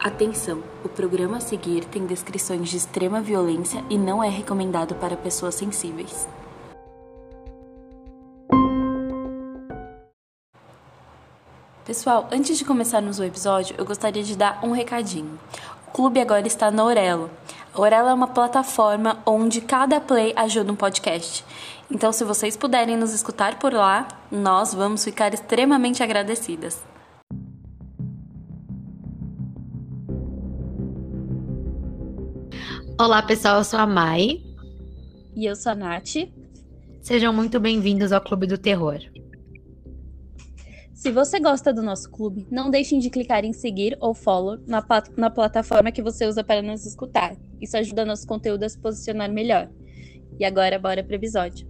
Atenção! O programa a seguir tem descrições de extrema violência e não é recomendado para pessoas sensíveis. Pessoal, antes de começarmos o episódio, eu gostaria de dar um recadinho. O clube agora está na Orelo. A Orelo é uma plataforma onde cada play ajuda um podcast. Então, se vocês puderem nos escutar por lá, nós vamos ficar extremamente agradecidas. Olá, pessoal, eu sou a Mai. E eu sou a Nath. Sejam muito bem-vindos ao Clube do Terror. Se você gosta do nosso clube, não deixem de clicar em seguir ou follow na, na plataforma que você usa para nos escutar. Isso ajuda nosso conteúdo a se posicionar melhor. E agora, bora para o episódio.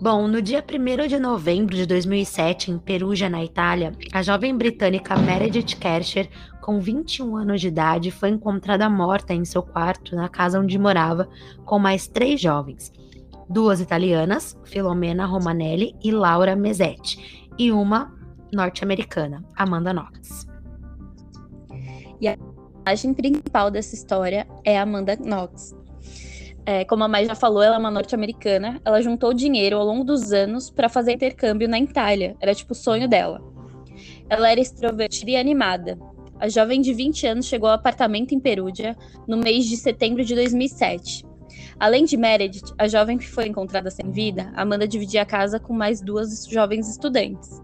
Bom, no dia 1 de novembro de 2007, em Perugia, na Itália, a jovem britânica Meredith Kercher, com 21 anos de idade, foi encontrada morta em seu quarto na casa onde morava com mais três jovens. Duas italianas, Filomena Romanelli e Laura Mesetti, e uma norte-americana, Amanda Knox. E a personagem principal dessa história é Amanda Knox, é, como a Mai já falou, ela é uma norte-americana. Ela juntou dinheiro ao longo dos anos para fazer intercâmbio na Itália. Era tipo o sonho dela. Ela era extrovertida e animada. A jovem de 20 anos chegou ao apartamento em Perúdia no mês de setembro de 2007. Além de Meredith, a jovem que foi encontrada sem vida, Amanda dividia a casa com mais duas jovens estudantes,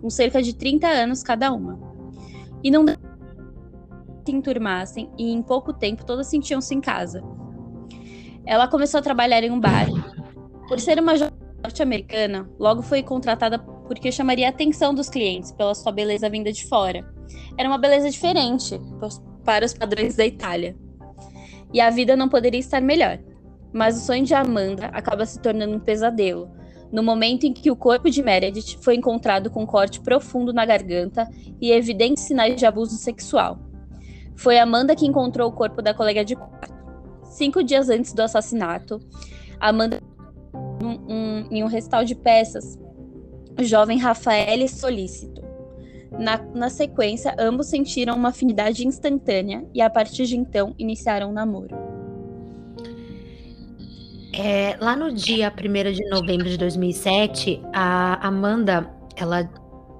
com cerca de 30 anos cada uma. E não se enturmassem e em pouco tempo todas sentiam-se em casa, ela começou a trabalhar em um bar. Por ser uma jovem norte-americana, logo foi contratada porque chamaria a atenção dos clientes pela sua beleza vinda de fora. Era uma beleza diferente para os padrões da Itália. E a vida não poderia estar melhor. Mas o sonho de Amanda acaba se tornando um pesadelo, no momento em que o corpo de Meredith foi encontrado com um corte profundo na garganta e evidentes sinais de abuso sexual. Foi Amanda que encontrou o corpo da colega de quarto. Cinco dias antes do assassinato, Amanda um, um, em um restauro de peças, o jovem Rafael Solícito. Na, na sequência, ambos sentiram uma afinidade instantânea e, a partir de então, iniciaram um namoro. É, lá no dia 1 de novembro de 2007, a Amanda, ela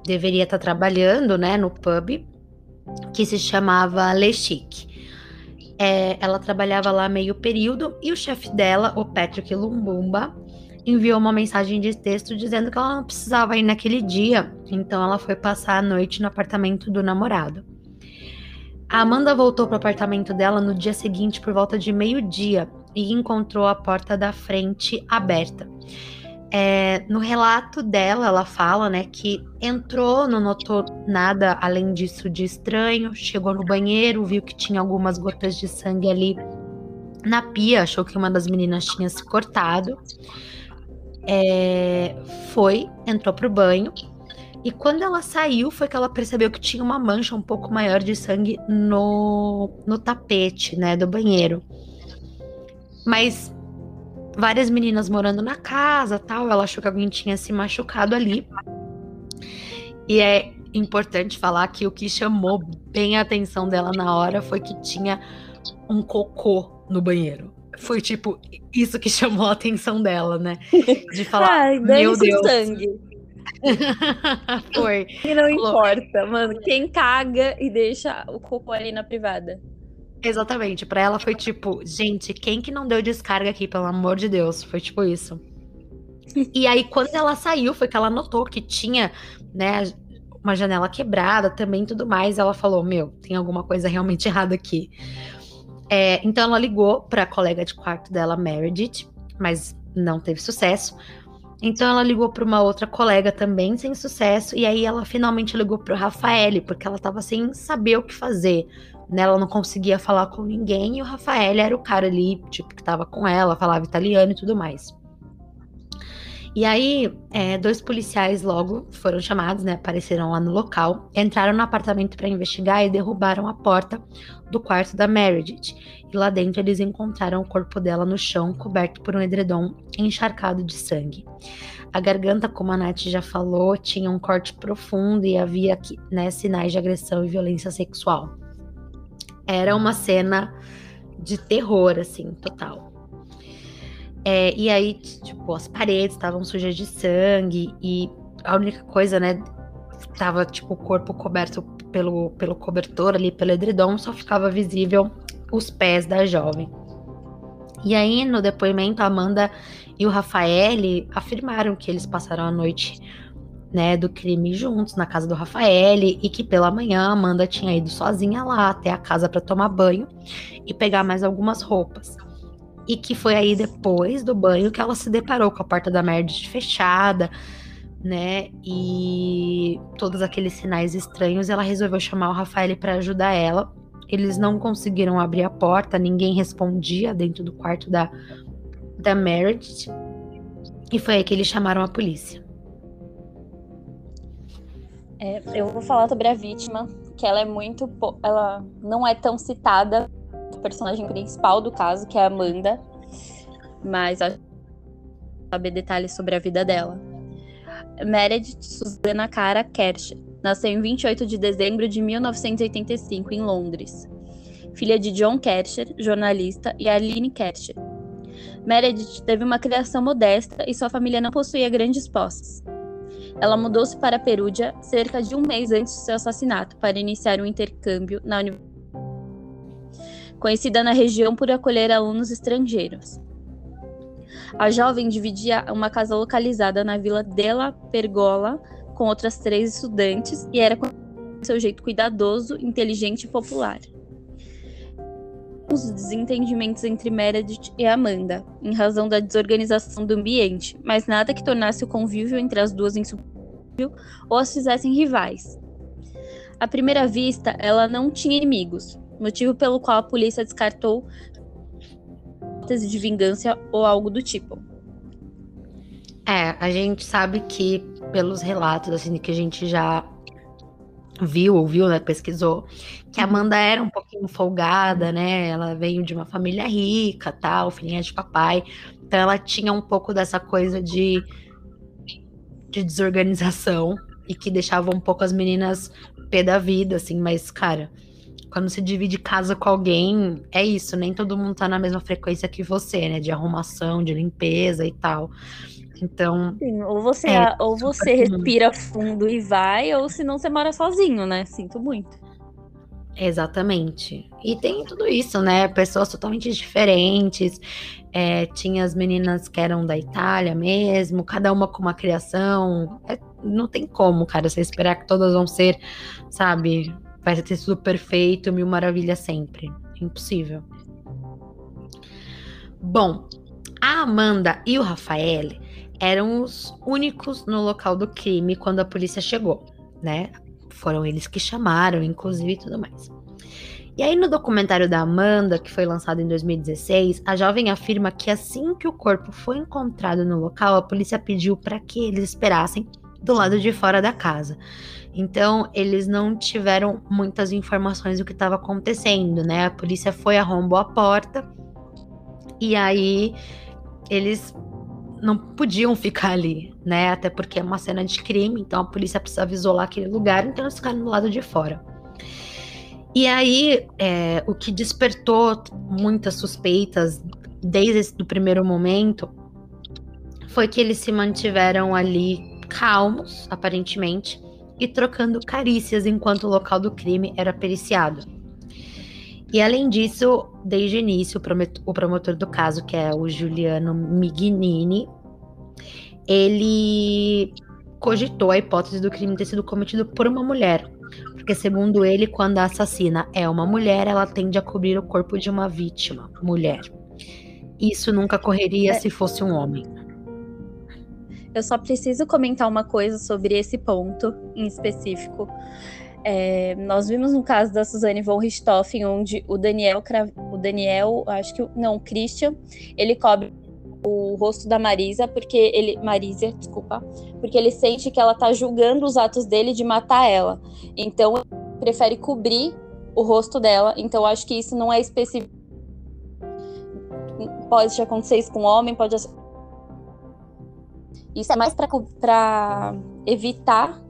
deveria estar trabalhando, né, no pub que se chamava Le Chic. É, ela trabalhava lá meio período e o chefe dela, o Patrick Lumbumba, enviou uma mensagem de texto dizendo que ela não precisava ir naquele dia, então ela foi passar a noite no apartamento do namorado. A Amanda voltou para o apartamento dela no dia seguinte por volta de meio-dia e encontrou a porta da frente aberta. É, no relato dela, ela fala, né, que entrou, não notou nada além disso de estranho, chegou no banheiro, viu que tinha algumas gotas de sangue ali na pia, achou que uma das meninas tinha se cortado. É, foi, entrou pro banho. E quando ela saiu, foi que ela percebeu que tinha uma mancha um pouco maior de sangue no, no tapete, né, do banheiro. Mas várias meninas morando na casa, tal. Ela achou que alguém tinha se machucado ali. E é importante falar que o que chamou bem a atenção dela na hora foi que tinha um cocô no banheiro. Foi tipo isso que chamou a atenção dela, né? De falar, Ai, meu Deus. sangue. foi. E não importa, mano. Quem caga e deixa o cocô ali na privada. Exatamente. Para ela foi tipo, gente, quem que não deu descarga aqui, pelo amor de Deus? Foi tipo isso. E aí, quando ela saiu, foi que ela notou que tinha, né, uma janela quebrada também tudo mais. Ela falou: Meu, tem alguma coisa realmente errada aqui. É, então ela ligou para a colega de quarto dela, Meredith, mas não teve sucesso. Então ela ligou para uma outra colega também sem sucesso e aí ela finalmente ligou para o Rafael porque ela estava sem saber o que fazer. Né? Ela não conseguia falar com ninguém e o Rafael era o cara ali, tipo, que estava com ela, falava italiano e tudo mais. E aí, é, dois policiais logo foram chamados, né? Apareceram lá no local, entraram no apartamento para investigar e derrubaram a porta do quarto da Meredith. E lá dentro eles encontraram o corpo dela no chão, coberto por um edredom encharcado de sangue. A garganta, como a Nath já falou, tinha um corte profundo e havia né, sinais de agressão e violência sexual. Era uma cena de terror, assim, total. É, e aí, tipo, as paredes estavam sujas de sangue e a única coisa, né, tava, tipo, o corpo coberto pelo, pelo cobertor ali, pelo edredom, só ficava visível os pés da jovem. E aí, no depoimento, a Amanda e o Rafael afirmaram que eles passaram a noite né, do crime juntos na casa do Rafael e que pela manhã a Amanda tinha ido sozinha lá até a casa para tomar banho e pegar mais algumas roupas. E que foi aí depois do banho que ela se deparou com a porta da Meredith fechada, né? E todos aqueles sinais estranhos, ela resolveu chamar o Rafael para ajudar ela. Eles não conseguiram abrir a porta, ninguém respondia dentro do quarto da da Meredith. E foi aí que eles chamaram a polícia. É, eu vou falar sobre a vítima, que ela é muito. Ela não é tão citada, personagem principal do caso, que é a Amanda. Mas a saber detalhes sobre a vida dela. Meredith Susana Cara Kersh nasceu em 28 de dezembro de 1985 em Londres. Filha de John Kersher, jornalista, e Aline Kersher. Meredith teve uma criação modesta e sua família não possuía grandes posses. Ela mudou-se para Perúdia cerca de um mês antes de seu assassinato para iniciar um intercâmbio na universidade, conhecida na região por acolher alunos estrangeiros. A jovem dividia uma casa localizada na vila Della Pergola com outras três estudantes e era com seu jeito cuidadoso, inteligente e popular. Os desentendimentos entre Meredith e Amanda, em razão da desorganização do ambiente, mas nada que tornasse o convívio entre as duas insuportável ou as fizessem rivais. À primeira vista, ela não tinha inimigos, motivo pelo qual a polícia descartou hipótese de vingança ou algo do tipo. É, a gente sabe que pelos relatos assim que a gente já viu, ouviu, né, pesquisou, que a uhum. Amanda era um pouquinho folgada, né? Ela veio de uma família rica, tal, filhinha de papai. Então ela tinha um pouco dessa coisa de de desorganização e que deixava um pouco as meninas pé da vida, assim, mas cara, quando você divide casa com alguém, é isso, nem todo mundo tá na mesma frequência que você, né? De arrumação, de limpeza e tal. Então. Sim, ou você, é, ou você respira fundo e vai, ou senão você mora sozinho, né? Sinto muito. Exatamente. E tem tudo isso, né? Pessoas totalmente diferentes. É, tinha as meninas que eram da Itália mesmo, cada uma com uma criação. É, não tem como, cara, você esperar que todas vão ser, sabe? Vai ser tudo perfeito, mil maravilhas sempre. Impossível. Bom, a Amanda e o Rafael eram os únicos no local do crime quando a polícia chegou, né? Foram eles que chamaram, inclusive, e tudo mais. E aí, no documentário da Amanda, que foi lançado em 2016, a jovem afirma que assim que o corpo foi encontrado no local, a polícia pediu para que eles esperassem do lado de fora da casa. Então, eles não tiveram muitas informações do que estava acontecendo, né? A polícia foi, arrombou a porta, e aí eles não podiam ficar ali, né? Até porque é uma cena de crime, então a polícia precisava isolar aquele lugar, então eles ficaram do lado de fora. E aí, é, o que despertou muitas suspeitas desde o primeiro momento foi que eles se mantiveram ali calmos, aparentemente, e trocando carícias enquanto o local do crime era periciado. E além disso, desde o início, o promotor do caso, que é o Juliano Mignini, ele cogitou a hipótese do crime ter sido cometido por uma mulher. Porque, segundo ele, quando a assassina é uma mulher, ela tende a cobrir o corpo de uma vítima, mulher. Isso nunca ocorreria é. se fosse um homem. Eu só preciso comentar uma coisa sobre esse ponto em específico. É, nós vimos um caso da Suzane von Richthofen, onde o Daniel, o Daniel, acho que não, o Christian, ele cobre o rosto da Marisa porque ele, Marisa, desculpa, porque ele sente que ela tá julgando os atos dele de matar ela. Então, ele prefere cobrir o rosto dela. Então, acho que isso não é específico. Pode acontecer isso com homem, pode. Isso é mais para evitar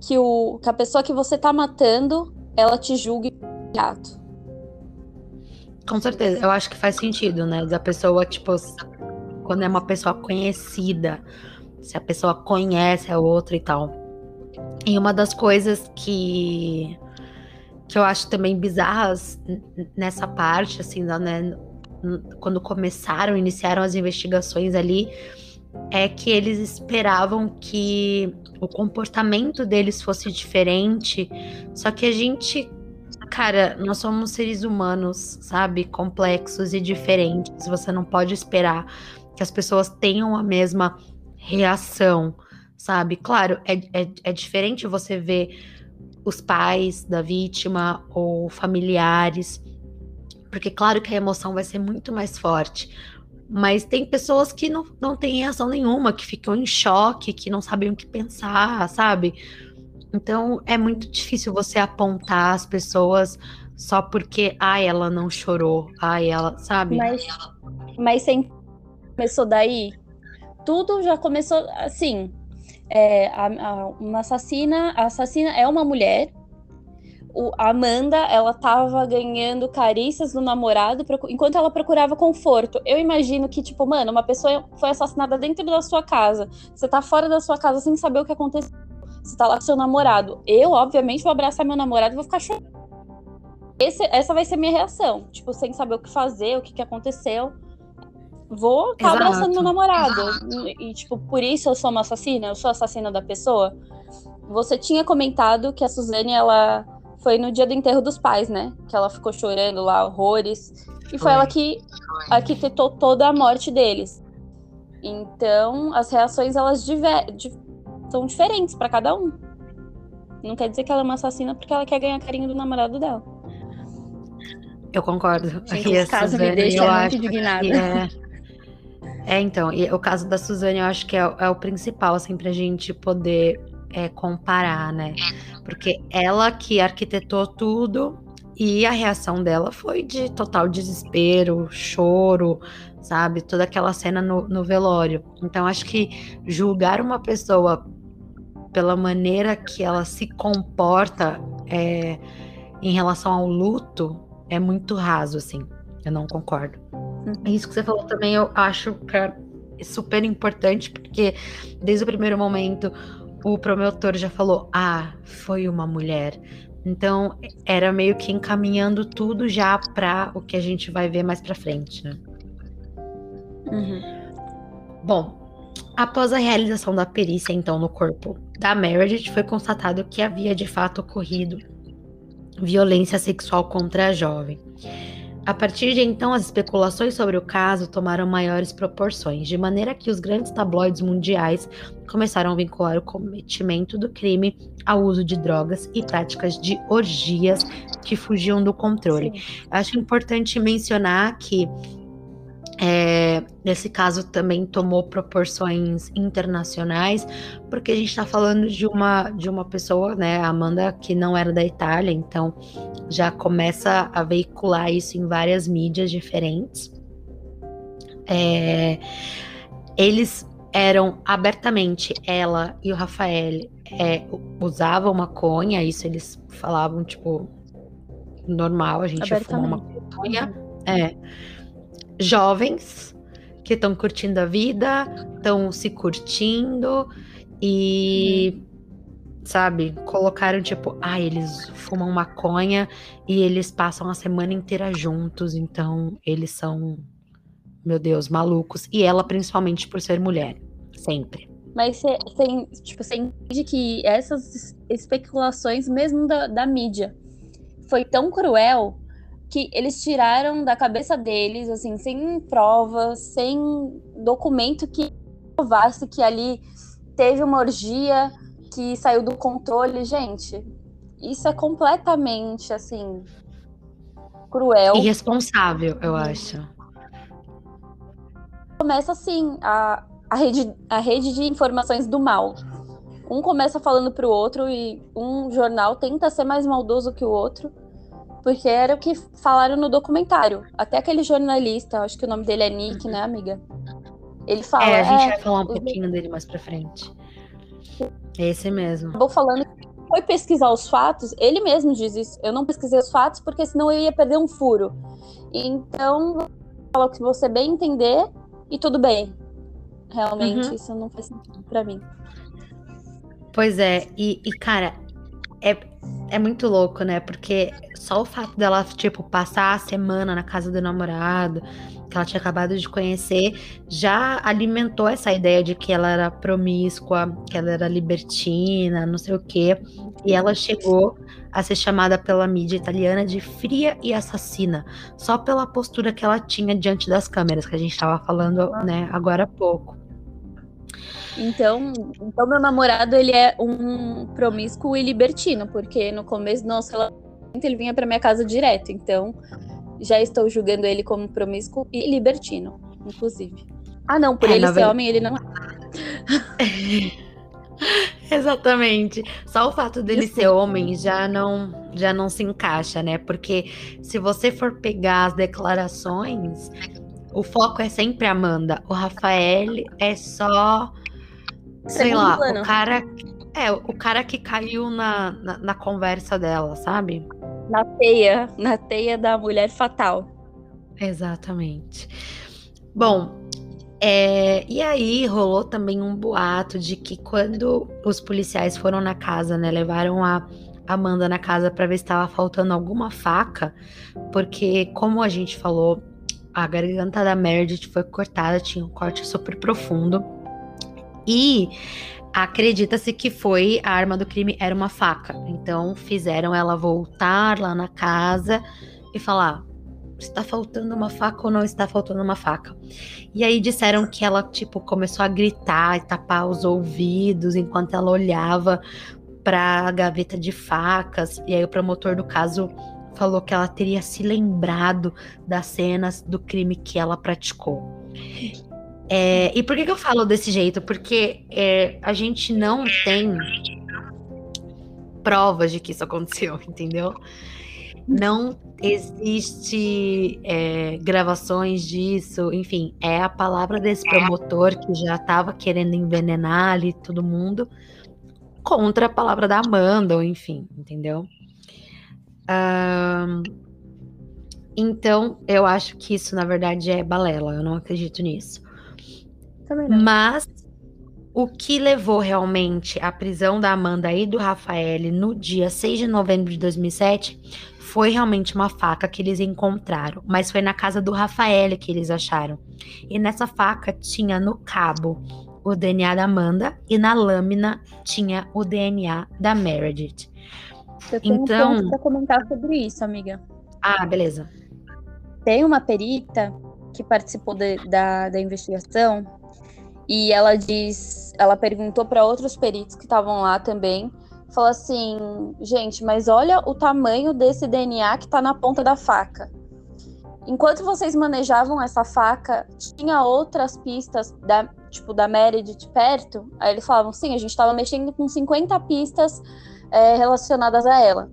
que, o, que a pessoa que você tá matando, ela te julgue ato. Com certeza, eu acho que faz sentido, né? Da pessoa, tipo, quando é uma pessoa conhecida, se a pessoa conhece a outra e tal. E uma das coisas que que eu acho também bizarras nessa parte, assim, né? Quando começaram, iniciaram as investigações ali, é que eles esperavam que o comportamento deles fosse diferente, só que a gente, cara, nós somos seres humanos, sabe, complexos e diferentes. Você não pode esperar que as pessoas tenham a mesma reação, sabe? Claro, é, é, é diferente você ver os pais da vítima ou familiares, porque claro que a emoção vai ser muito mais forte. Mas tem pessoas que não, não têm reação nenhuma, que ficam em choque, que não sabem o que pensar, sabe? Então é muito difícil você apontar as pessoas só porque, ah, ela não chorou, ah, ela, sabe? Mas, mas sempre começou daí? Tudo já começou assim. É, a, a, uma assassina, a assassina é uma mulher o, a Amanda, ela tava ganhando carícias do namorado enquanto ela procurava conforto. Eu imagino que, tipo, mano, uma pessoa foi assassinada dentro da sua casa. Você tá fora da sua casa sem saber o que aconteceu. Você tá lá com seu namorado. Eu, obviamente, vou abraçar meu namorado e vou ficar chorando. Esse, essa vai ser minha reação. Tipo, sem saber o que fazer, o que, que aconteceu. Vou estar tá abraçando meu namorado. E, e, tipo, por isso eu sou uma assassina? Eu sou assassina da pessoa? Você tinha comentado que a Suzane, ela foi no dia do enterro dos pais, né? Que ela ficou chorando lá, horrores. E foi, foi ela que arquitetou toda a morte deles. Então, as reações, elas diver... são diferentes para cada um. Não quer dizer que ela é uma assassina porque ela quer ganhar carinho do namorado dela. Eu concordo. Gente, esse caso me deixa muito indignada. É... é... então, e o caso da Suzane eu acho que é, é o principal, assim, pra gente poder é, comparar, né? Porque ela que arquitetou tudo e a reação dela foi de total desespero, choro, sabe? Toda aquela cena no, no velório. Então, acho que julgar uma pessoa pela maneira que ela se comporta é, em relação ao luto é muito raso, assim. Eu não concordo. Uhum. Isso que você falou também, eu acho que é super importante, porque desde o primeiro momento o promotor já falou: ah, foi uma mulher. Então era meio que encaminhando tudo já para o que a gente vai ver mais para frente, né? Uhum. Bom, após a realização da perícia então no corpo da Meredith, foi constatado que havia de fato ocorrido violência sexual contra a jovem. A partir de então, as especulações sobre o caso tomaram maiores proporções, de maneira que os grandes tabloides mundiais começaram a vincular o cometimento do crime ao uso de drogas e práticas de orgias que fugiam do controle. Acho importante mencionar que é, nesse caso também tomou proporções internacionais, porque a gente está falando de uma, de uma pessoa, né, Amanda, que não era da Itália, então já começa a veicular isso em várias mídias diferentes. É, eles eram abertamente, ela e o Rafael é, usavam maconha, isso eles falavam, tipo, normal, a gente fuma maconha. É jovens que estão curtindo a vida, estão se curtindo e. Hum. Sabe, colocaram tipo, ah, eles fumam maconha e eles passam a semana inteira juntos, então eles são, meu Deus, malucos. E ela, principalmente por ser mulher, sempre. Mas você tipo, entende que essas especulações, mesmo da, da mídia, foi tão cruel que eles tiraram da cabeça deles, assim, sem provas, sem documento que provasse que ali teve uma orgia que saiu do controle. Gente, isso é completamente, assim, cruel. Irresponsável, eu acho. Começa assim, a, a, rede, a rede de informações do mal. Um começa falando pro outro e um jornal tenta ser mais maldoso que o outro porque era o que falaram no documentário. Até aquele jornalista, acho que o nome dele é Nick, né, amiga? Ele fala. É, a gente é, vai falar um pouquinho dele mais pra frente. É esse mesmo. Vou falando que foi pesquisar os fatos, ele mesmo diz isso. Eu não pesquisei os fatos porque senão eu ia perder um furo. Então, fala o que você bem entender e tudo bem. Realmente, Uhum. isso não faz sentido pra mim. Pois é, e, e, cara, é, é muito louco, né? Porque só o fato dela, tipo, passar a semana na casa do namorado, que ela tinha acabado de conhecer, já alimentou essa ideia de que ela era promíscua, que ela era libertina, não sei o quê. E ela chegou a ser chamada pela mídia italiana de fria e assassina, só pela postura que ela tinha diante das câmeras, que a gente tava falando, né, agora há pouco. Então, então meu namorado, ele é um promíscuo e libertino, porque no começo do nosso relacionamento ele vinha pra minha casa direto. Então, já estou julgando ele como promíscuo e libertino, inclusive. Ah, não, por É, ele ser ver- homem, ele não é. Exatamente. Só o fato dele ser homem já não já não se encaixa, né? Porque se você for pegar as declarações, o foco é sempre a Amanda. O Rafael é só sei Segundo lá, plano. o cara é o cara que caiu na, na, na conversa dela, sabe? Na teia, na teia da mulher fatal. Exatamente. Bom, é, e aí rolou também um boato de que quando os policiais foram na casa, né, levaram a Amanda na casa para ver se estava faltando alguma faca, porque como a gente falou, a garganta da Meredith foi cortada, tinha um corte super profundo. E acredita-se que foi a arma do crime era uma faca. Então fizeram ela voltar lá na casa e falar: está faltando uma faca ou não está faltando uma faca? E aí disseram que ela tipo começou a gritar e tapar os ouvidos enquanto ela olhava para a gaveta de facas. E aí o promotor do caso falou que ela teria se lembrado das cenas do crime que ela praticou. É, e por que, que eu falo desse jeito? Porque é, a gente não tem provas de que isso aconteceu, entendeu? Não existe é, gravações disso, enfim, é a palavra desse promotor que já estava querendo envenenar ali todo mundo contra a palavra da Amanda, ou enfim, entendeu? Então, eu acho que isso, na verdade, é balela, eu não acredito nisso. Também Mas o que levou realmente à prisão da Amanda e do Rafael no dia 6 de novembro de 2007 foi realmente uma faca que eles encontraram, mas foi na casa do Rafael que eles acharam. E nessa faca tinha no cabo o DNA da Amanda e na lâmina tinha o DNA da Meredith. Eu tenho Então- um ponto pra comentar sobre isso, amiga. Ah, beleza. Tem uma perita que participou de- da, da investigação e ela diz, ela perguntou para outros peritos que estavam lá também, falou assim, gente, mas olha o tamanho desse DNA que tá na ponta da faca. Enquanto vocês manejavam essa faca, tinha outras pistas da, tipo, da Meredith perto? Aí eles falavam, sim, a gente estava mexendo com 50 pistas é, relacionadas a ela.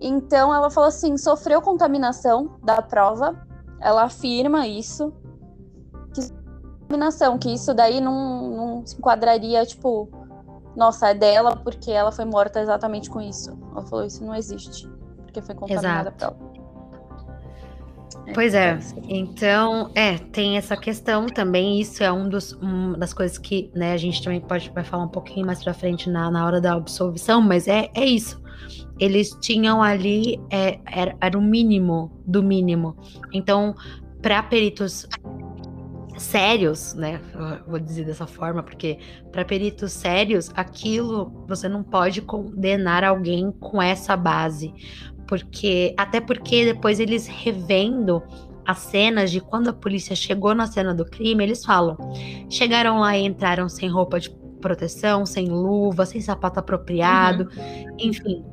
Então ela falou assim, sofreu contaminação da prova, ela afirma isso, que contaminação, que isso daí não, não se enquadraria, tipo, nossa, é dela porque ela foi morta exatamente com isso. Ela falou, isso não existe, porque foi contaminada a Exato. prova. Pois é. Então, é, tem essa questão também. Isso é um dos, uma das coisas que né, a gente também pode vai falar um pouquinho mais pra frente na, na hora da absolvição, mas é, é isso. Eles tinham ali, é, era, era o mínimo do mínimo. Então, para peritos sérios, né? Vou dizer dessa forma, porque para peritos sérios, aquilo você não pode condenar alguém com essa base. Porque, até porque depois eles revendo as cenas de quando a polícia chegou na cena do crime, eles falam: chegaram lá e entraram sem roupa de proteção, sem luva, sem sapato apropriado, enfim,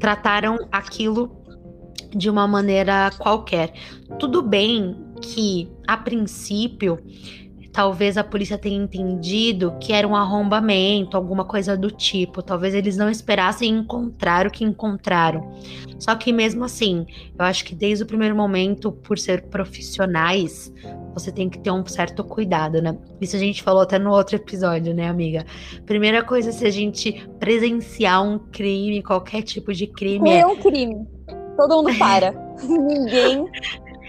trataram aquilo de uma maneira qualquer. Tudo bem que, a princípio, talvez a polícia tenha entendido que era um arrombamento, alguma coisa do tipo. Talvez eles não esperassem encontrar o que encontraram. Só que mesmo assim, eu acho que desde o primeiro momento, por ser profissionais, você tem que ter um certo cuidado, né? Isso a gente falou até no outro episódio, né, amiga? Primeira coisa, se a gente presenciar um crime, qualquer tipo de crime, é É um crime. Todo mundo para. Ninguém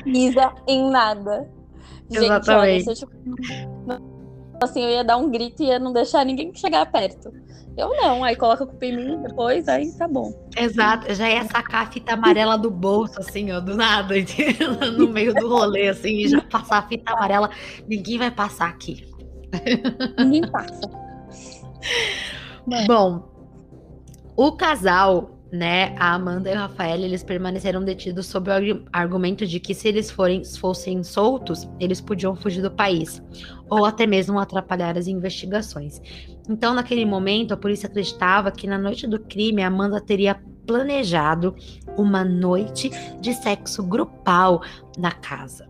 pisa em nada. Exatamente. Gente, olha, se eu, tipo, assim, eu ia dar um grito e ia não deixar ninguém chegar perto. Eu não, aí coloca a culpa em mim depois, aí tá bom. Exato, já ia sacar a fita amarela do bolso, assim, ó, do nada, no meio do rolê, assim, e já passar a fita amarela. Ninguém vai passar aqui. Ninguém passa. Bom, o casal, né, a Amanda e o Rafael, eles permaneceram detidos sob o argumento de que se eles forem, fossem soltos, eles podiam fugir do país, ou até mesmo atrapalhar as investigações. Então, naquele momento, a polícia acreditava que na noite do crime, a Amanda teria planejado uma noite de sexo grupal na casa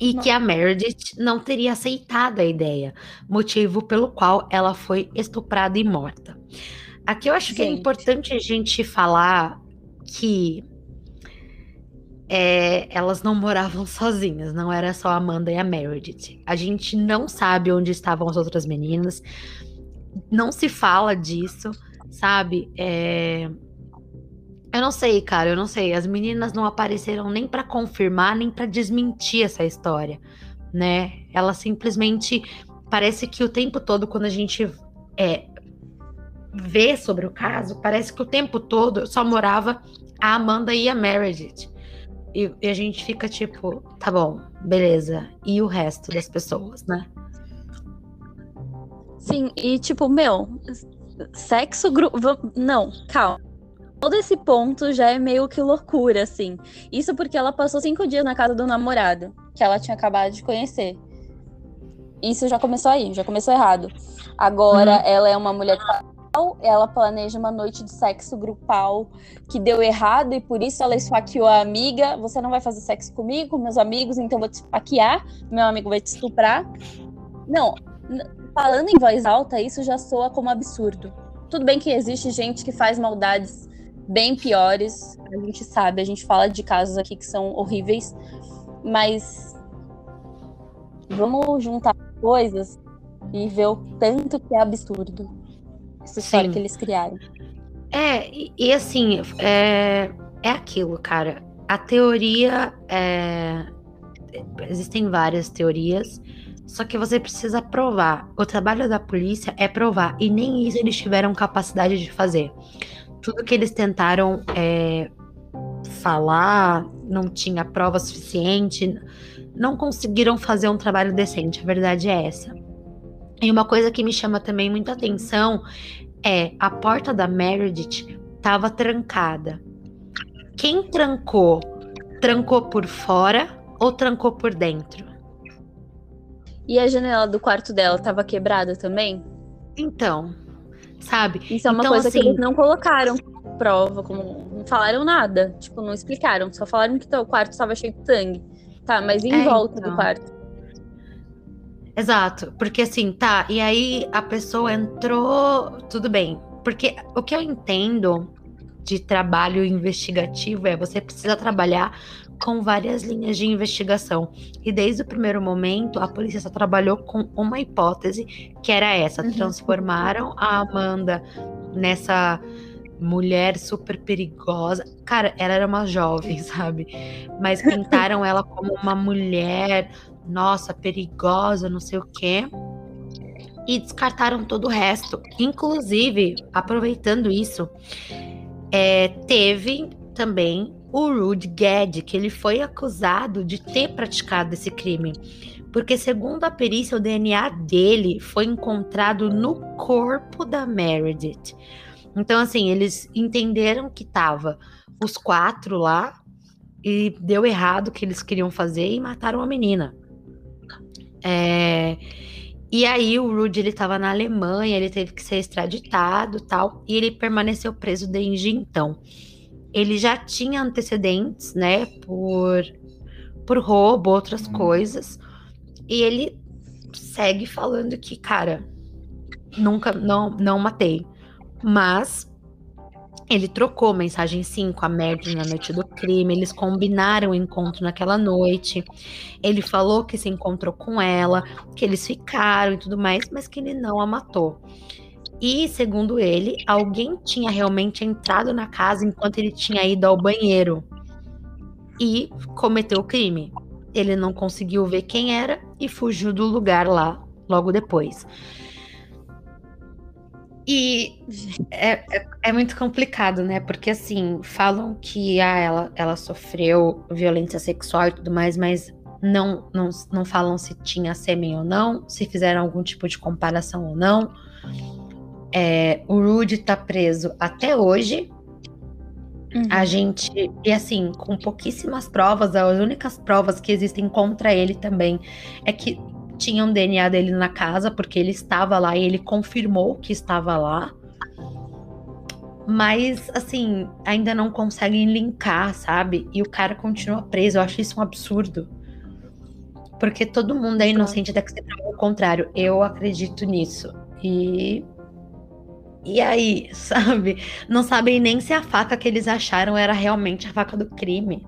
e que a Meredith não teria aceitado a ideia, motivo pelo qual ela foi estuprada e morta. Aqui eu acho gente. que é importante a gente falar que é, elas não moravam sozinhas, não era só a Amanda e a Meredith. A gente não sabe onde estavam as outras meninas, não se fala disso, sabe? É, eu não sei, cara, eu não sei. As meninas não apareceram nem para confirmar, nem para desmentir essa história, né? Ela simplesmente parece que o tempo todo, quando a gente é, vê sobre o caso, parece que o tempo todo só morava a Amanda e a Meredith. E, e a gente fica tipo, tá bom, beleza. E o resto das pessoas, né? Sim, e tipo, meu, sexo grupo. Não, calma todo esse ponto já é meio que loucura, assim. Isso porque ela passou cinco dias na casa do namorado, que ela tinha acabado de conhecer. Isso já começou aí, já começou errado. Agora, uhum. ela é uma mulher ela planeja uma noite de sexo grupal que deu errado e por isso ela esfaqueou a amiga. Você não vai fazer sexo comigo, com meus amigos, então vou te esfaquear. Meu amigo vai te estuprar. Não, falando em voz alta, isso já soa como absurdo. Tudo bem que existe gente que faz maldades bem piores. A gente sabe, a gente fala de casos aqui que são horríveis, mas vamos juntar coisas e ver o tanto que é absurdo essa história Sim. que eles criaram. É, e, e assim, é, é aquilo, cara. A teoria é. Existem várias teorias, só que você precisa provar. O trabalho da polícia é provar, e nem isso eles tiveram capacidade de fazer tudo que eles tentaram é, falar não tinha prova suficiente, não conseguiram fazer um trabalho decente, a verdade é essa. E uma coisa que me chama também muita atenção é a porta da Meredith estava trancada. Quem trancou? Trancou por fora ou trancou por dentro? E a janela do quarto dela estava quebrada também? Então, sabe? Isso é uma então, coisa assim, que eles não colocaram prova, como não falaram nada, tipo, não explicaram, só falaram que o quarto estava cheio de sangue. Tá, mas em é, volta então. do quarto. Exato, porque assim, tá, e aí a pessoa entrou, tudo bem. Porque o que eu entendo de trabalho investigativo é você precisa trabalhar com várias linhas de investigação. E desde o primeiro momento, a polícia só trabalhou com uma hipótese, que era essa: uhum. transformaram a Amanda nessa mulher super perigosa. Cara, ela era uma jovem, sabe? Mas pintaram ela como uma mulher, nossa, perigosa, não sei o quê. E descartaram todo o resto. Inclusive, aproveitando isso, é, teve também o Rude Gad, que ele foi acusado de ter praticado esse crime. Porque, segundo a perícia, o DNA dele foi encontrado no corpo da Meredith. Então, assim, eles entenderam que tava os quatro lá e deu errado o que eles queriam fazer e mataram a menina. É... E aí o Rude ele estava na Alemanha, ele teve que ser extraditado, tal, e ele permaneceu preso desde então ele já tinha antecedentes, né, por, por roubo, outras uhum. coisas. E ele segue falando que, cara, nunca, não, não matei. Mas ele trocou mensagem sim com a Mary na noite do crime. Eles combinaram o encontro naquela noite. Ele falou que se encontrou com ela, que eles ficaram e tudo mais, mas que ele não a matou. E, segundo ele, alguém tinha realmente entrado na casa enquanto ele tinha ido ao banheiro. e cometeu o crime. Ele não conseguiu ver quem era e fugiu do lugar lá logo depois. E é, é, é, muito complicado, né? Porque assim, falam que ah, ela, ela sofreu violência sexual e tudo mais, mas não, não, não falam se tinha sêmen ou não, se fizeram algum tipo de comparação ou não. É, o Rudy tá preso até hoje. Uhum. A gente, e assim, com pouquíssimas provas, as únicas provas que existem contra ele também é que tinha um DNA dele na casa, porque ele estava lá e ele confirmou que estava lá. Mas, assim, ainda não conseguem linkar, sabe? E o cara continua preso. Eu acho isso um absurdo. Porque todo mundo é inocente até que você prova o contrário. Eu acredito nisso. E. E aí, sabe? Não sabem nem se a faca que eles acharam era realmente a faca do crime.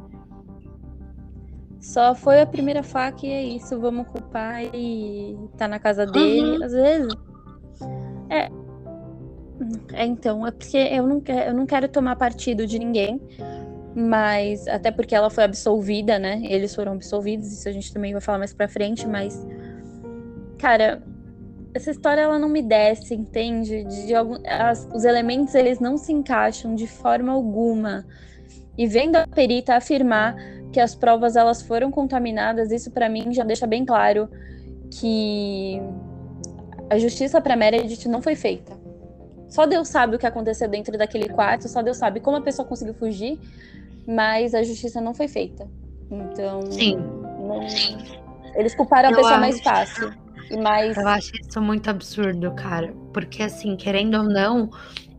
Só foi a primeira faca e é isso, vamos culpar e tá na casa dele. Uhum. Às vezes. É. É, então, é porque eu não, quero, eu não quero tomar partido de ninguém, mas até porque ela foi absolvida, né? Eles foram absolvidos, isso a gente também vai falar mais pra frente, mas. Cara, essa história ela não me desce, entende? De, de algum, as, os elementos eles não se encaixam de forma alguma. E vendo a perita afirmar que as provas elas foram contaminadas, isso para mim já deixa bem claro que a justiça para Meredith não foi feita. Só Deus sabe o que aconteceu dentro daquele quarto, só Deus sabe como a pessoa conseguiu fugir, mas a justiça não foi feita. Então, Sim. Não... eles culparam a Eu pessoa acho... mais fácil. Mas... Eu acho isso muito absurdo, cara. Porque, assim, querendo ou não,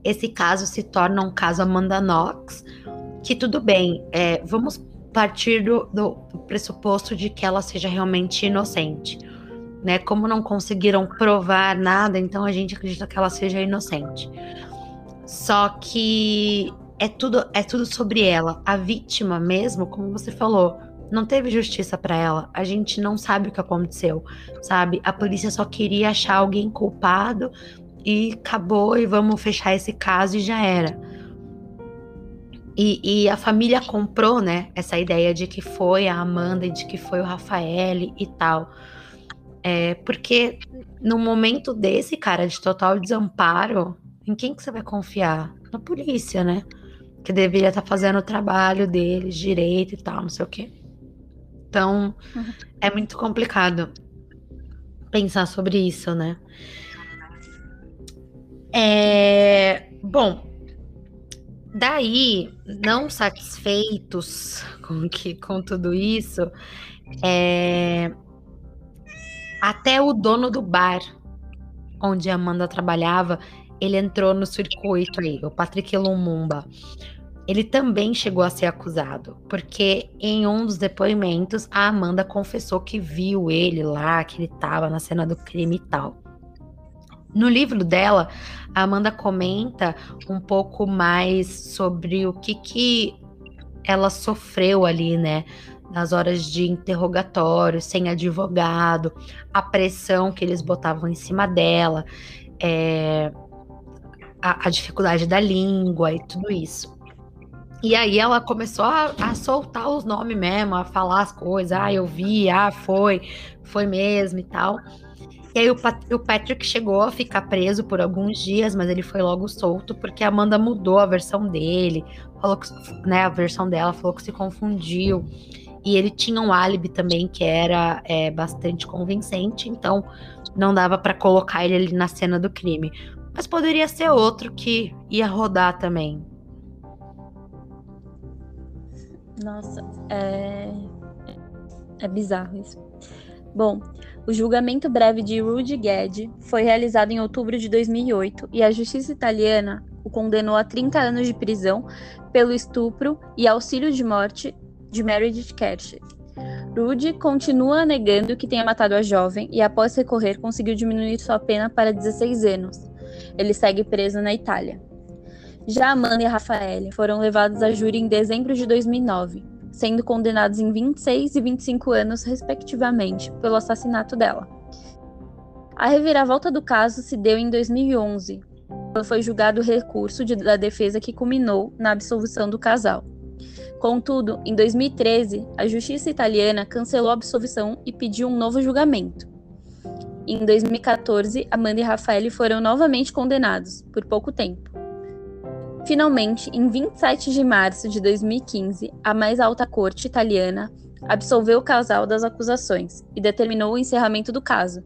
esse caso se torna um caso Amanda Knox, que tudo bem, é, vamos partir do, do, pressuposto de que ela seja realmente inocente. Né? Como não conseguiram provar nada, então a gente acredita que ela seja inocente. Só que é tudo é tudo sobre ela. A vítima mesmo, como você falou, não teve justiça para ela. A gente não sabe o que aconteceu, sabe? A polícia só queria achar alguém culpado e acabou e vamos fechar esse caso e já era. E, e, a família comprou, né, essa ideia de que foi a Amanda e de que foi o Rafael e tal. É, porque no momento desse, cara, de total desamparo, em quem que você vai confiar? Na polícia, né? Que deveria estar tá fazendo o trabalho deles direito e tal, não sei o quê. Então, uhum. é muito complicado pensar sobre isso, né? É, bom, Daí, não satisfeitos com, que, com tudo isso, é... até o dono do bar onde a Amanda trabalhava, ele entrou no circuito aí, o Patrick Lumumba. Ele também chegou a ser acusado, porque em um dos depoimentos a Amanda confessou que viu ele lá, que ele estava na cena do crime e tal. No livro dela, a Amanda comenta um pouco mais sobre o que, que ela sofreu ali, né? Nas horas de interrogatório, sem advogado, a pressão que eles botavam em cima dela, é, a, a, dificuldade da língua e tudo isso. E aí ela começou a, a soltar os nomes mesmo, a falar as coisas. Ah, eu vi, ah, foi, foi mesmo e tal. E aí o, Pat o Patrick chegou a ficar preso por alguns dias, mas ele foi logo solto porque a Amanda mudou a versão dele, falou que, né, a versão dela falou que se confundiu. E ele tinha um álibi também que era é, bastante convincente, então não dava para colocar ele ali na cena do crime. Mas poderia ser outro que ia rodar também. Nossa, é. É bizarro isso. Bom, o julgamento breve de Rudy Guedi foi realizado em outubro de 2008 e a justiça italiana o condenou a 30 anos de prisão pelo estupro e auxílio de morte de Meredith Kersh. Rudy continua negando que tenha matado a jovem e, após recorrer, conseguiu diminuir sua pena para 16 anos. Ele segue preso na Itália. Já Amanda e Rafael foram levados a júri em dezembro de 2009 sendo condenados em 26 e 25 anos, respectivamente, pelo assassinato dela. A reviravolta do caso se deu em 2011, quando foi julgado o recurso de, da defesa que culminou na absolvição do casal. Contudo, em 2013, a justiça italiana cancelou a absolvição e pediu um novo julgamento. Em 2014, Amanda e Rafael foram novamente condenados, por pouco tempo. Finalmente, em 27 de março de 2015, a mais alta corte italiana absolveu o casal das acusações e determinou o encerramento do caso.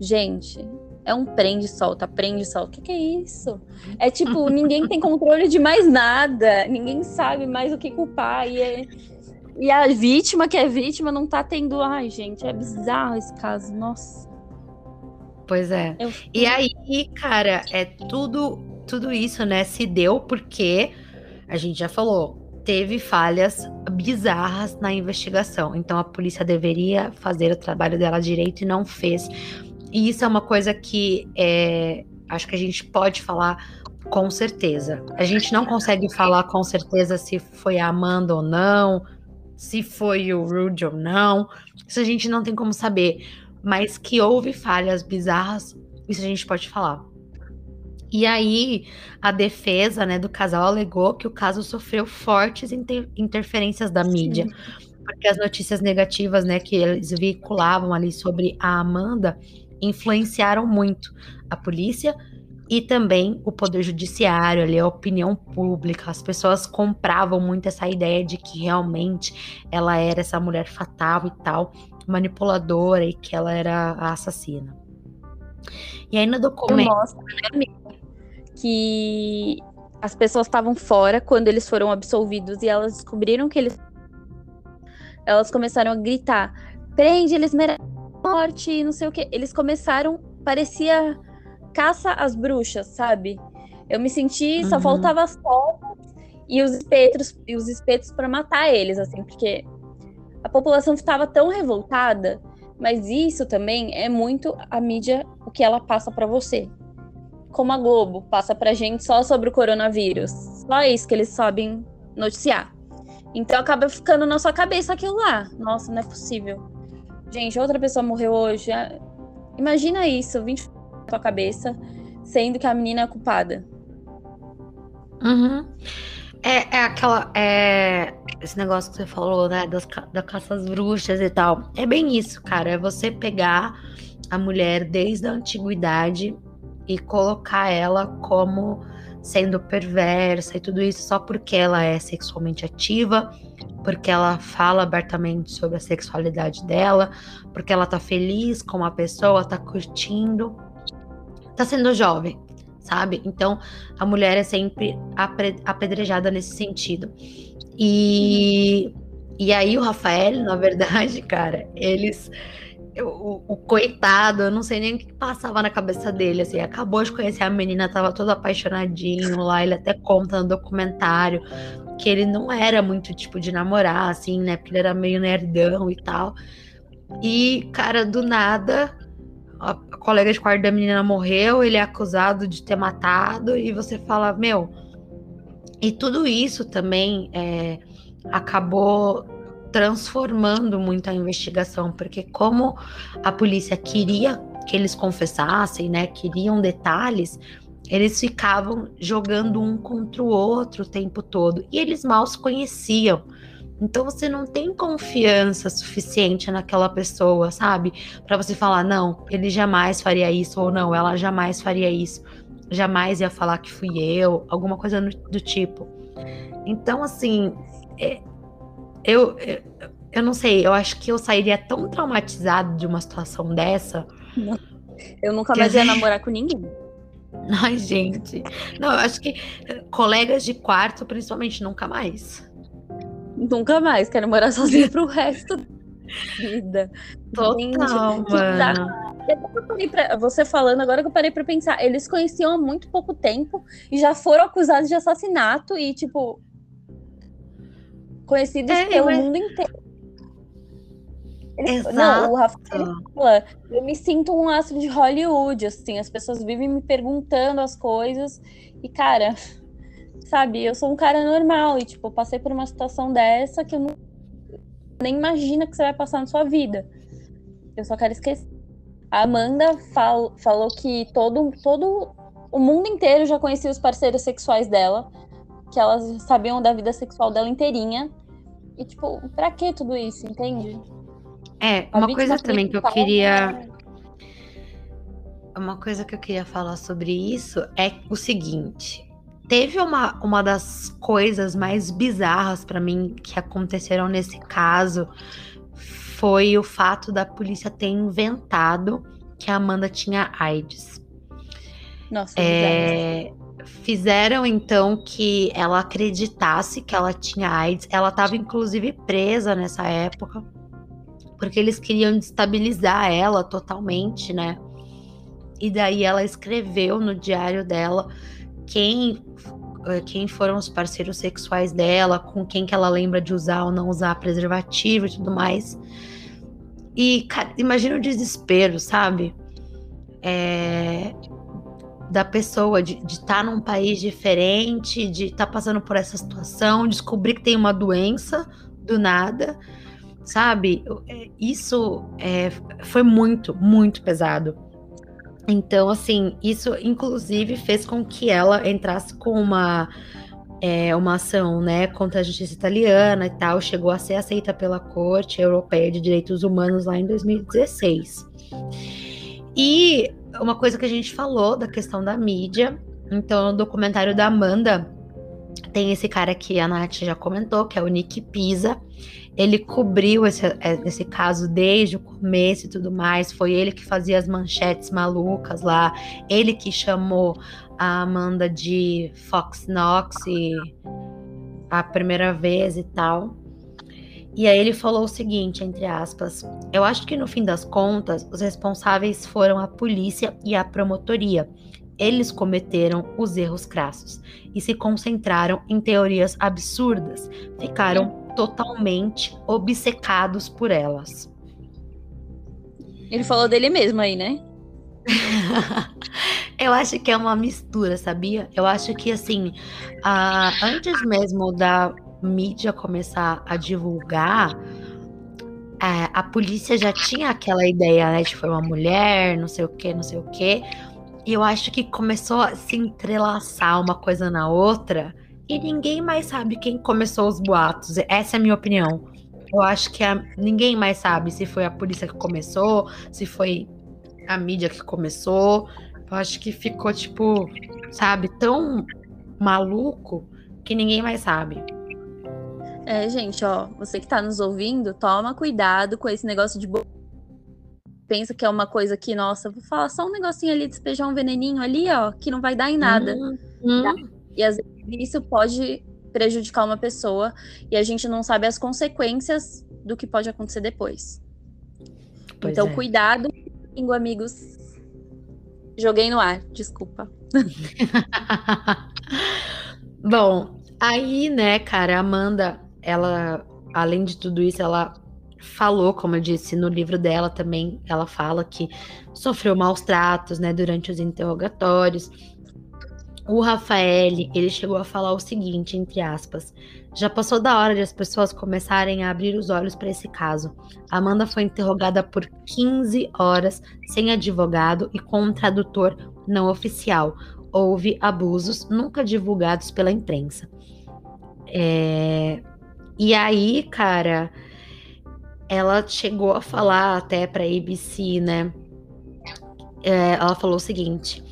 Gente, é um prende solta, prende solta. O que, que, é isso? É tipo, ninguém tem controle de mais nada, ninguém sabe mais o que culpar. E, é... e a vítima que é vítima não tá tendo. Ai, gente, é bizarro esse caso, nossa. Pois é. Eu... E aí, cara, é tudo, tudo isso, né? Se deu porque a gente já falou, teve falhas bizarras na investigação. Então a polícia deveria fazer o trabalho dela direito e não fez. E isso é uma coisa que é, acho que a gente pode falar com certeza. A gente não consegue falar com certeza se foi a Amanda ou não, se foi o Rude ou não. Isso a gente não tem como saber mas que houve falhas bizarras, isso a gente pode falar. E aí, a defesa né, do casal alegou que o caso sofreu fortes inter interferências da mídia. Sim. Porque as notícias negativas né, que eles veiculavam ali sobre a Amanda influenciaram muito a polícia e também o poder judiciário, ali, a opinião pública. As pessoas compravam muito essa ideia de que realmente ela era essa mulher fatal e tal manipuladora e que ela era a assassina. E aí no documento. Mostra, né, amiga? Que as pessoas estavam fora quando eles foram absolvidos e elas descobriram que eles. Elas começaram a gritar: prende, eles merecem morte, não sei o que. Eles começaram, parecia caça às bruxas, sabe? Eu me senti, uhum. só faltava as fotos e os espetos, e os espetos para matar eles, assim, porque a população estava tão revoltada, mas isso também é muito a mídia, o que ela passa para você. Como a Globo passa pra gente só sobre o coronavírus. Só isso que eles sabem noticiar. Então acaba ficando na sua cabeça aquilo lá. Nossa, não é possível. Gente, outra pessoa morreu hoje. Ah, imagina isso, 20 na sua cabeça, sendo que a menina é culpada. Uhum. É, é aquela. É, esse negócio que você falou, né? Das, da bruxas e tal. É bem isso, cara. É você pegar a mulher desde a antiguidade e colocar ela como sendo perversa e tudo isso só porque ela é sexualmente ativa, porque ela fala abertamente sobre a sexualidade dela, porque ela tá feliz com a pessoa, tá curtindo, tá sendo jovem sabe? Então, a mulher é sempre apedrejada nesse sentido. E, e aí, o Rafael, na verdade, cara, eles. O, o, coitado, eu não sei nem o que passava na cabeça dele, assim, acabou de conhecer a menina, tava todo apaixonadinho lá, ele até conta no documentário que ele não era muito tipo de namorar, assim, né, porque ele era meio nerdão e tal. E, cara, do nada, a colega de quarto da menina morreu, ele é acusado de ter matado, e você fala, meu. E tudo isso também é, acabou transformando muito a investigação, porque como a polícia queria que eles confessassem, né, queriam detalhes, eles ficavam jogando um contra o outro o tempo todo, e eles mal se conheciam. Então você não tem confiança suficiente naquela pessoa, sabe? Para você falar, não, ele jamais faria isso, ou não, ela jamais faria isso, jamais ia falar que fui eu, alguma coisa do tipo. Então, assim, é, eu, eu, eu não sei, eu acho que eu sairia tão traumatizado de uma situação dessa. Não, eu nunca mais ia namorar com ninguém. Ai, gente. Não, eu acho que colegas de quarto, principalmente, nunca mais. Nunca mais, quero morar sozinha pro resto da vida. Total, Gente, mano. Pra, você falando, agora que eu parei pra pensar, eles conheciam há muito pouco tempo e já foram acusados de assassinato e, tipo, conhecidos é, pelo mas... mundo inteiro. Exato. Não, o Rafael fala, eu me sinto um astro de Hollywood, assim, as pessoas vivem me perguntando as coisas e, cara, sabe? Eu sou um cara normal e, tipo, passei por uma situação dessa que eu não nem imagina que você vai passar na sua vida. Eu só quero esquecer. A Amanda fal falou que todo, todo o mundo inteiro já conhecia os parceiros sexuais dela, que elas sabiam da vida sexual dela inteirinha, E, tipo, pra que tudo isso, entende? É, uma coisa também que eu queria. Uma coisa que eu queria falar sobre isso é o seguinte. Teve uma, uma das coisas mais bizarras para mim que aconteceram nesse caso foi o fato da polícia ter inventado que a Amanda tinha AIDS. Nossa, é, fizeram então que ela acreditasse que ela tinha AIDS. Ela estava inclusive presa nessa época, porque eles queriam destabilizar ela totalmente, né? E daí ela escreveu no diário dela quem eh, quem foram os parceiros sexuais dela, com quem que ela lembra de usar ou não usar preservativo e tudo mais. E, cara, imagina o desespero, sabe? É, da pessoa de estar tá num país diferente, de estar tá passando por essa situação, descobrir que tem uma doença do nada, sabe? É, isso é, foi muito, muito pesado. Então, assim, isso inclusive fez com que ela entrasse com uma, é, uma ação né, contra a justiça italiana e tal, chegou a ser aceita pela Corte Europeia de Direitos Humanos lá em 2016. E uma coisa que a gente falou da questão da mídia, então no documentário da Amanda, tem esse cara que a Nath já comentou, que é o Nick Pisa. Ele cobriu esse, é, esse caso desde o começo e tudo mais. Foi ele que fazia as manchetes malucas lá. Ele que chamou a Amanda de Fox Knox e a primeira vez e tal. E aí ele falou o seguinte, entre aspas: Eu acho que no fim das contas, os responsáveis foram a polícia e a promotoria. Eles cometeram os erros crassos e se concentraram em teorias absurdas. Ficaram totalmente obcecados por elas. Ele falou dele mesmo aí, né? eu acho que é uma mistura, sabia? Eu acho que assim, uh, antes mesmo da mídia começar a divulgar, uh, a polícia já tinha aquela ideia, né, de foi uma mulher, não sei o que, não sei o que. E eu acho que começou a se entrelaçar uma coisa na outra e ninguém mais sabe quem começou os boatos. Essa é a minha opinião. Eu acho que a, ninguém mais sabe se foi a polícia que começou, se foi a mídia que começou. Eu acho que ficou, tipo, sabe, tão maluco que ninguém mais sabe. É, gente, ó, você que tá nos ouvindo, toma cuidado com esse negócio de. Bo... Pensa que é uma coisa que, nossa, vou falar só um negocinho ali, despejar um veneninho ali, ó, que não vai dar em nada. Hum, hum. Tá? E às vezes isso pode prejudicar uma pessoa e a gente não sabe as consequências do que pode acontecer depois. Pois então, é. cuidado, amigos. Joguei no ar, desculpa. Bom, aí, né, cara, Amanda, ela, além de tudo isso, ela falou, como eu disse no livro dela também, ela fala que sofreu maus tratos, né, durante os interrogatórios o Rafael, ele chegou a falar o seguinte, entre aspas: Já passou da hora de as pessoas começarem a abrir os olhos para esse caso. Amanda foi interrogada por 15 horas sem advogado e com um tradutor não oficial. Houve abusos nunca divulgados pela imprensa. É... E aí, cara, ela chegou a falar até para a ABC, né? É, ela falou o seguinte: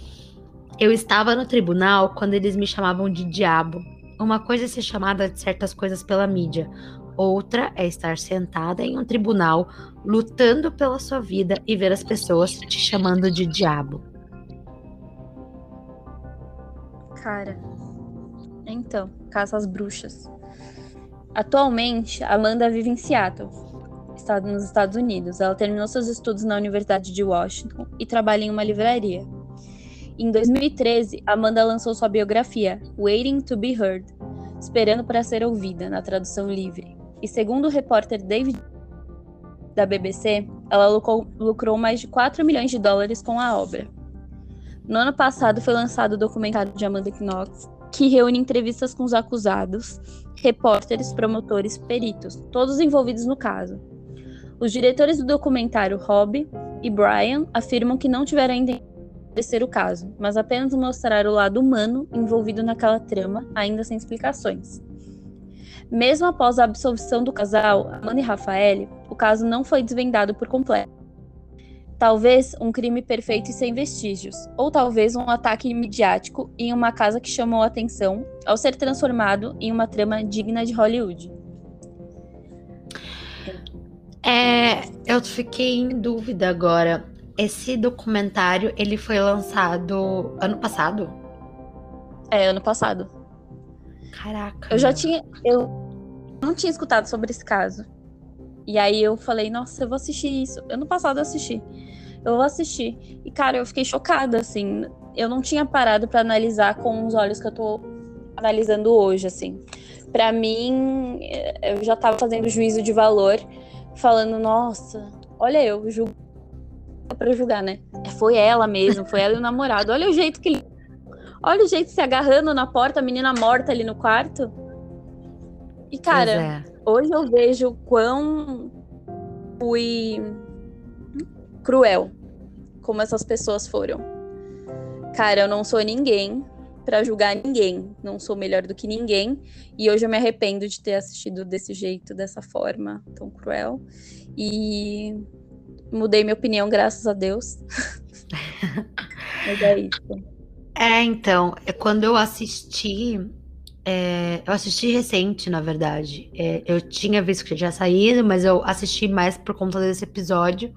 eu estava no tribunal quando eles me chamavam de diabo. Uma coisa é ser chamada de certas coisas pela mídia, outra é estar sentada em um tribunal lutando pela sua vida e ver as pessoas te chamando de diabo. Cara, então, caça às bruxas. Atualmente, Amanda vive em Seattle, nos Estados Unidos. Ela terminou seus estudos na Universidade de Washington e trabalha em uma livraria. Em 2013, Amanda lançou sua biografia, Waiting to Be Heard, Esperando para Ser Ouvida, na tradução livre. E segundo o repórter David da BBC, ela lucrou, lucrou mais de 4 milhões de dólares com a obra. No ano passado foi lançado o documentário de Amanda Knox, que reúne entrevistas com os acusados, repórteres, promotores, peritos, todos envolvidos no caso. Os diretores do documentário, Rob e Brian, afirmam que não tiveram ainda esclarecer o caso, mas apenas mostrar o lado humano envolvido naquela trama, ainda sem explicações. Mesmo após a absolvição do casal, Amanda e Rafael, o caso não foi desvendado por completo. Talvez um crime perfeito e sem vestígios, ou talvez um ataque midiático em uma casa que chamou a atenção ao ser transformado em uma trama digna de Hollywood. É, eu fiquei em dúvida agora. Esse documentário, ele foi lançado ano passado? É, ano passado. Caraca. Eu já tinha. Eu não tinha escutado sobre esse caso. E aí eu falei, nossa, eu vou assistir isso. Ano passado eu assisti. Eu vou assistir. E, cara, eu fiquei chocada, assim. Eu não tinha parado para analisar com os olhos que eu tô analisando hoje, assim. Para mim, eu já tava fazendo juízo de valor, falando, nossa, olha eu, julgo para julgar, né? Foi ela mesmo, foi ela e o namorado. Olha o jeito que ele Olha o jeito se agarrando na porta, a menina morta ali no quarto. E, cara, é. hoje eu vejo quão fui cruel como essas pessoas foram. Cara, eu não sou ninguém para julgar ninguém. Não sou melhor do que ninguém. E hoje eu me arrependo de ter assistido desse jeito, dessa forma tão cruel. E mudei minha opinião, graças a Deus. Mas é isso. É, então, é quando eu assisti, é, eu assisti recente, na verdade. É, eu tinha visto que já saído, mas eu assisti mais por conta desse episódio.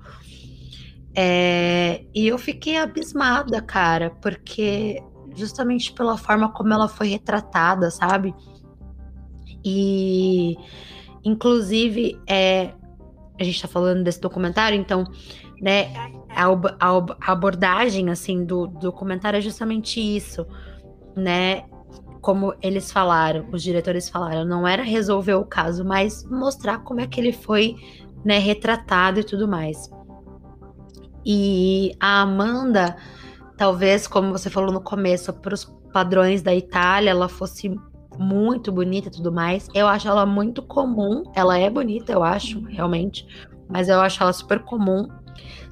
É, e eu fiquei abismada, cara, porque justamente pela forma como ela foi retratada, sabe? E, inclusive, é, a gente tá falando desse documentário, então, né, a, a, abordagem assim do documentário é justamente isso, né? Como eles falaram, os diretores falaram, não era resolver o caso, mas mostrar como é que ele foi, né, retratado e tudo mais. E a Amanda, talvez, como você falou no começo, para os padrões da Itália, ela fosse muito bonita e tudo mais. Eu acho ela muito comum. Ela é bonita, eu acho, realmente. Mas eu acho ela super comum.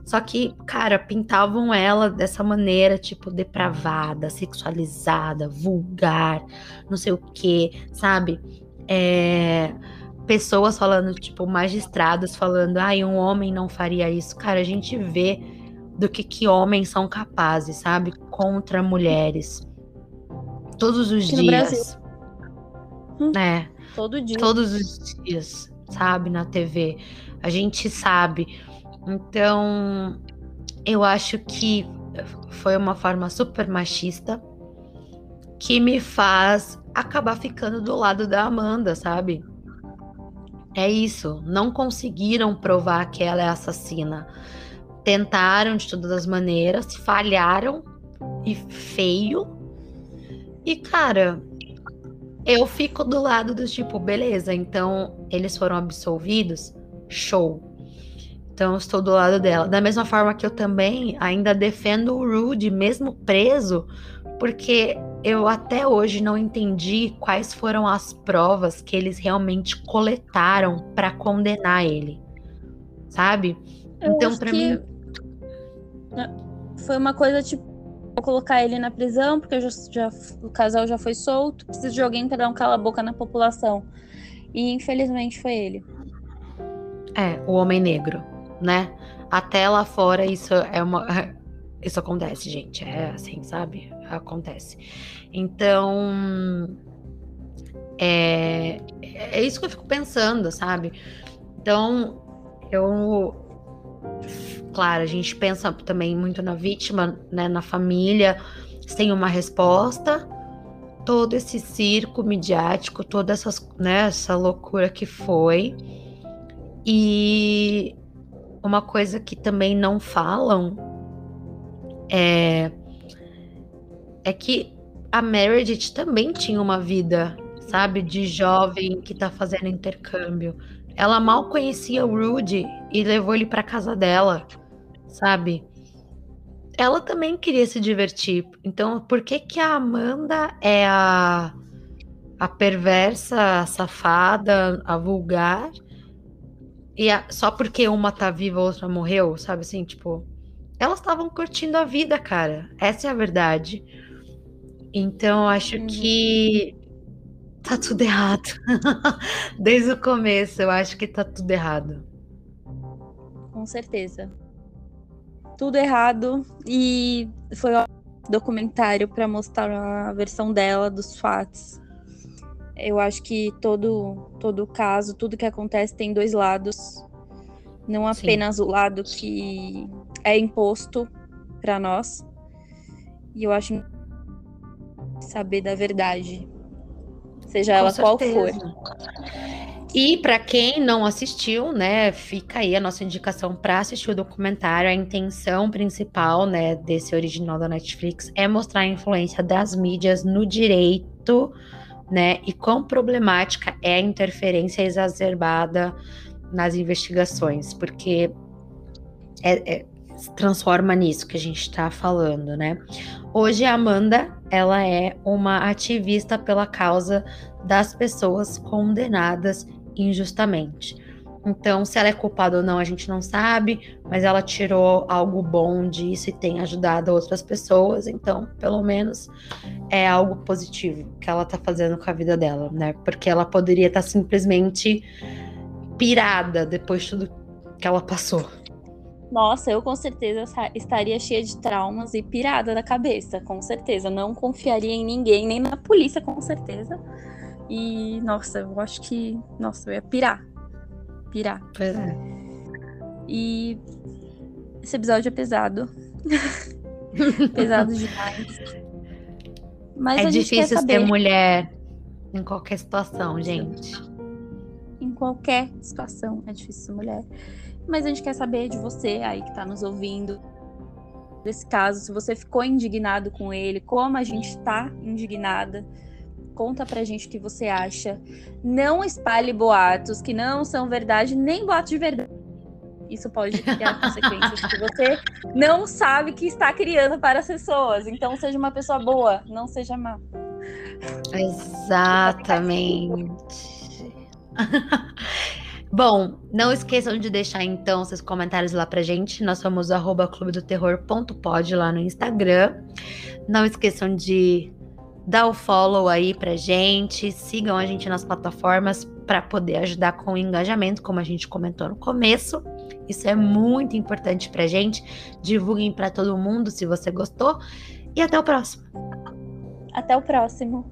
Só que, cara, pintavam ela dessa maneira, tipo, depravada, sexualizada, vulgar, não sei o que, sabe? É, pessoas falando, tipo, magistrados falando, ai, um homem não faria isso. Cara, a gente vê do que, que homens são capazes, sabe? Contra mulheres. Todos os Aqui dias. Hum, é. Todo dia. Todos os dias, sabe? Na TV. A gente sabe então, eu acho que foi uma forma super machista que me faz acabar ficando do lado da Amanda, sabe? É isso. Não conseguiram provar que ela é assassina. Tentaram de todas as maneiras, falharam e feio. E cara, eu fico do lado do tipo, beleza, então eles foram absolvidos, show. Então, eu estou do lado dela. Da mesma forma que eu também ainda defendo o Rude, mesmo preso, porque eu até hoje não entendi quais foram as provas que eles realmente coletaram para condenar ele. Sabe? Eu então, para mim. É, foi uma coisa tipo. Vou colocar ele na prisão, porque já, já, o casal já foi solto. Preciso de alguém para dar um cala-boca na população. E infelizmente foi ele. É, o homem negro né? Até lá fora isso é uma. Isso acontece, gente. É assim, sabe? Acontece. Então. É, é isso que eu fico pensando, sabe? Então, eu. Claro, a gente pensa também muito na vítima, né? Na família, sem uma resposta. Todo esse circo midiático, toda essas, né, essa loucura que foi. E uma coisa que também não falam é, é que a Meredith também tinha uma vida, sabe, de jovem que tá fazendo intercâmbio. Ela mal conhecia o Rudy e levou ele para casa dela, sabe? Ela também queria se divertir. Então, por que que a Amanda é a a perversa, a safada, a vulgar e a, só porque uma tá viva, a outra morreu, sabe assim, tipo. Elas estavam curtindo a vida, cara. Essa é a verdade. Então, acho uhum. que tá tudo errado. Desde o começo, eu acho que tá tudo errado. Com certeza. Tudo errado. E foi um documentário para mostrar a versão dela dos fatos. Eu acho que todo todo caso, tudo que acontece tem dois lados. Não apenas Sim. o lado que é imposto para nós. E eu acho saber da verdade, seja Com ela certeza. qual for. E para quem não assistiu, né, fica aí a nossa indicação para assistir o documentário. A intenção principal, né, desse original da Netflix é mostrar a influência das mídias no direito, né, e quão problemática é a interferência exacerbada nas investigações, porque é, é, se transforma nisso que a gente está falando, né? Hoje a Amanda, ela é uma ativista pela causa das pessoas condenadas injustamente. Então, se ela é culpada ou não, a gente não sabe, mas ela tirou algo bom disso e tem ajudado outras pessoas, então, pelo menos é algo positivo que ela tá fazendo com a vida dela, né? Porque ela poderia estar tá simplesmente pirada depois de tudo que ela passou. Nossa, eu com certeza estaria cheia de traumas e pirada da cabeça, com certeza. Não confiaria em ninguém, nem na polícia, com certeza. E, nossa, eu acho que. Nossa, eu ia pirar. Pirar. Pois é. E esse episódio é pesado. pesado demais. Mas é difícil ser mulher em qualquer situação, gente. Em qualquer situação é difícil ser mulher. Mas a gente quer saber de você aí que está nos ouvindo desse caso, se você ficou indignado com ele, como a gente está indignada. Conta pra gente o que você acha. Não espalhe boatos que não são verdade, nem boatos de verdade. Isso pode criar consequências que você não sabe que está criando para as pessoas. Então, seja uma pessoa boa, não seja má. Exatamente. Bom, não esqueçam de deixar então seus comentários lá pra gente. Nós somos arroba clubedoterror.pod lá no Instagram. Não esqueçam de dá o follow aí pra gente, sigam a gente nas plataformas para poder ajudar com o engajamento, como a gente comentou no começo. Isso é muito importante pra gente. Divulguem para todo mundo se você gostou e até o próximo. Até o próximo.